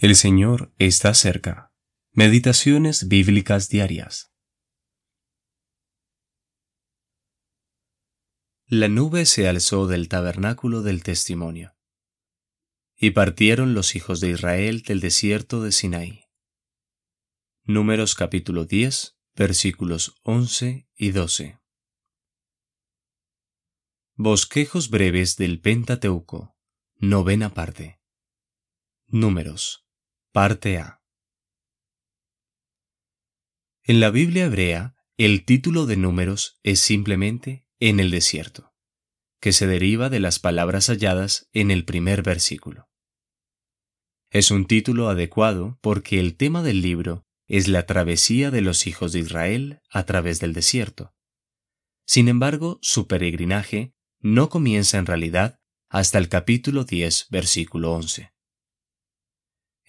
El Señor está cerca. Meditaciones bíblicas diarias. La nube se alzó del tabernáculo del testimonio. Y partieron los hijos de Israel del desierto de Sinaí. Números capítulo 10, versículos 11 y 12. Bosquejos breves del Pentateuco. Novena parte. Números. Parte A. En la Biblia hebrea, el título de números es simplemente en el desierto, que se deriva de las palabras halladas en el primer versículo. Es un título adecuado porque el tema del libro es la travesía de los hijos de Israel a través del desierto. Sin embargo, su peregrinaje no comienza en realidad hasta el capítulo 10, versículo 11.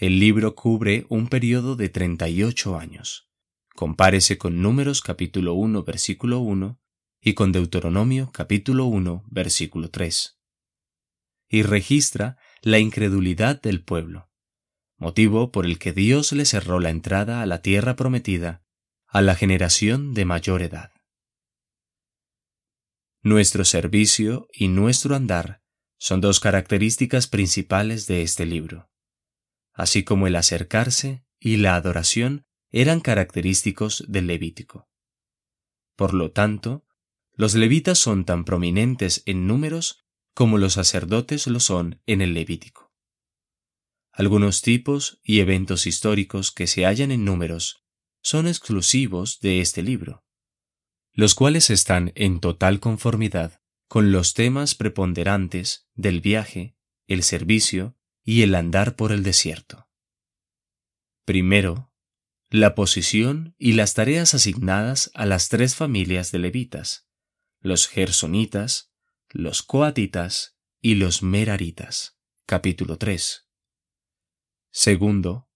El libro cubre un periodo de 38 años. Compárese con Números capítulo 1 versículo 1 y con Deuteronomio capítulo 1 versículo 3. Y registra la incredulidad del pueblo, motivo por el que Dios le cerró la entrada a la tierra prometida a la generación de mayor edad. Nuestro servicio y nuestro andar son dos características principales de este libro así como el acercarse y la adoración eran característicos del Levítico. Por lo tanto, los levitas son tan prominentes en números como los sacerdotes lo son en el Levítico. Algunos tipos y eventos históricos que se hallan en números son exclusivos de este libro, los cuales están en total conformidad con los temas preponderantes del viaje, el servicio y el andar por el desierto. Primero, la posición y las tareas asignadas a las tres familias de levitas, los gersonitas, los coatitas y los meraritas. Capítulo 3. Segundo,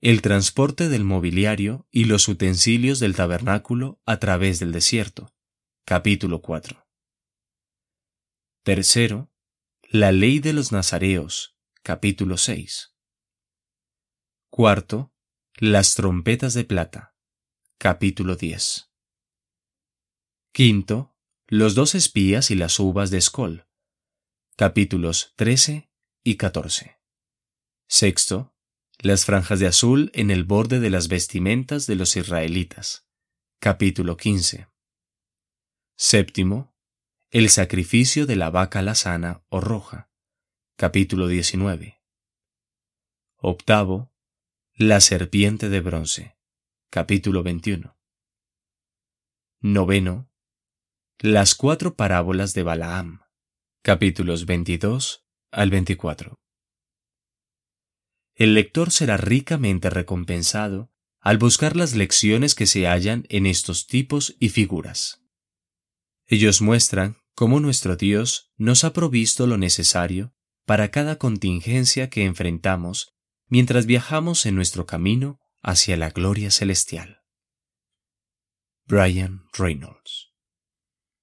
el transporte del mobiliario y los utensilios del tabernáculo a través del desierto. Capítulo 4. Tercero, la ley de los nazareos capítulo 6. Cuarto, las trompetas de plata, capítulo 10. Quinto, los dos espías y las uvas de Escol, capítulos 13 y 14. Sexto, las franjas de azul en el borde de las vestimentas de los israelitas, capítulo 15. Séptimo, el sacrificio de la vaca lazana o roja, Capítulo 19. Octavo. La serpiente de bronce. Capítulo 21. Noveno. Las cuatro parábolas de Balaam. Capítulos 22 al 24. El lector será ricamente recompensado al buscar las lecciones que se hallan en estos tipos y figuras. Ellos muestran cómo nuestro Dios nos ha provisto lo necesario para cada contingencia que enfrentamos mientras viajamos en nuestro camino hacia la gloria celestial. Brian Reynolds